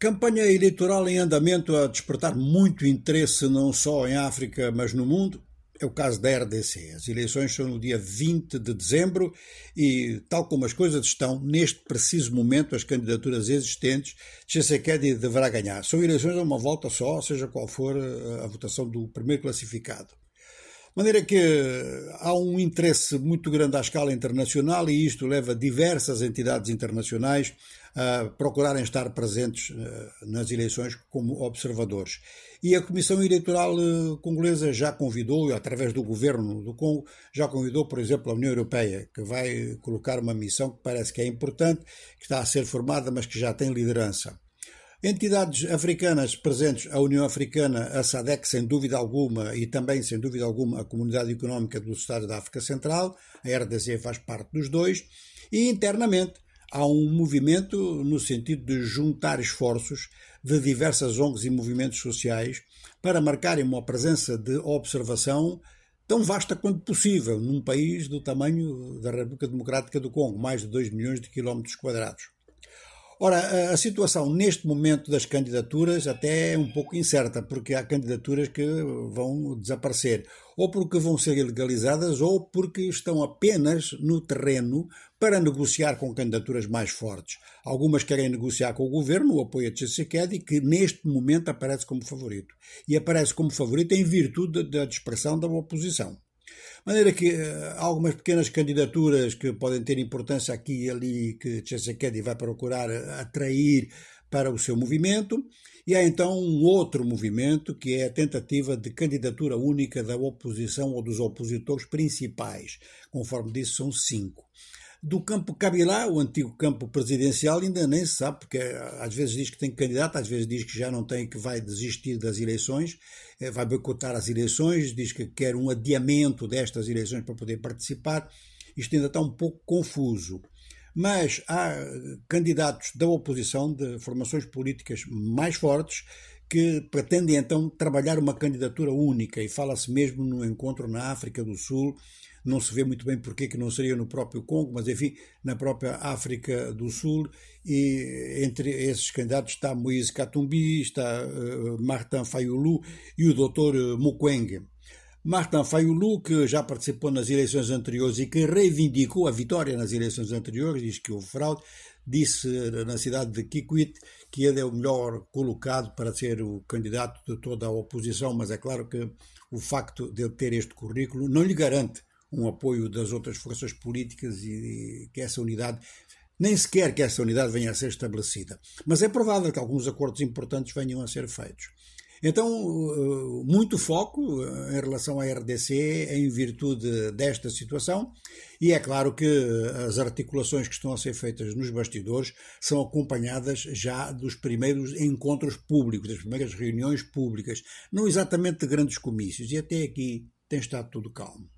Campanha eleitoral em andamento a despertar muito interesse não só em África, mas no mundo. É o caso da RDC. As eleições são no dia 20 de dezembro e, tal como as coisas estão, neste preciso momento, as candidaturas existentes, Tshisekedi deverá ganhar. São eleições a uma volta só, seja qual for a votação do primeiro classificado. Maneira que há um interesse muito grande à escala internacional e isto leva diversas entidades internacionais a procurarem estar presentes eh, nas eleições como observadores. E a Comissão Eleitoral eh, Congolesa já convidou, através do governo do Congo, já convidou, por exemplo, a União Europeia, que vai colocar uma missão que parece que é importante, que está a ser formada, mas que já tem liderança. Entidades africanas presentes, a União Africana, a SADEC, sem dúvida alguma, e também, sem dúvida alguma, a Comunidade Económica dos Estados da África Central, a RDC faz parte dos dois, e internamente há um movimento no sentido de juntar esforços de diversas ONGs e movimentos sociais para marcarem uma presença de observação tão vasta quanto possível num país do tamanho da República Democrática do Congo, mais de 2 milhões de quilómetros quadrados. Ora, a situação neste momento das candidaturas até é um pouco incerta, porque há candidaturas que vão desaparecer, ou porque vão ser ilegalizadas, ou porque estão apenas no terreno para negociar com candidaturas mais fortes. Algumas querem negociar com o governo, o apoio a Tshisekedi, que neste momento aparece como favorito. E aparece como favorito em virtude da dispersão da oposição. De maneira que uh, algumas pequenas candidaturas que podem ter importância aqui e ali, que Tshisekedi vai procurar atrair para o seu movimento, e há então um outro movimento que é a tentativa de candidatura única da oposição ou dos opositores principais. Conforme disse, são cinco. Do campo Cabilá, o antigo campo presidencial, ainda nem se sabe, porque eh, às vezes diz que tem candidato, às vezes diz que já não tem, que vai desistir das eleições, eh, vai boicotar as eleições, diz que quer um adiamento destas eleições para poder participar. Isto ainda está um pouco confuso. Mas há candidatos da oposição, de formações políticas mais fortes, que pretendem então trabalhar uma candidatura única, e fala-se mesmo no encontro na África do Sul não se vê muito bem porque que não seria no próprio Congo, mas enfim, na própria África do Sul, e entre esses candidatos está Moise Katumbi, está uh, Martin Fayulu e o Dr. Mukwege. Martin Fayulu, que já participou nas eleições anteriores e que reivindicou a vitória nas eleições anteriores, diz que houve fraude, disse na cidade de Kikwit que ele é o melhor colocado para ser o candidato de toda a oposição, mas é claro que o facto de ele ter este currículo não lhe garante um apoio das outras forças políticas e, que essa unidade nem sequer que essa unidade venha a ser estabelecida. Mas é provável que alguns acordos importantes venham a ser feitos. Então, eh, muito foco eh, em relação à RDC em virtude desta situação, e é claro que as articulações que estão a ser feitas nos bastidores são acompanhadas já dos primeiros encontros públicos, das primeiras reuniões públicas, não exatamente de grandes comícios, e até aqui tem estado tudo calmo.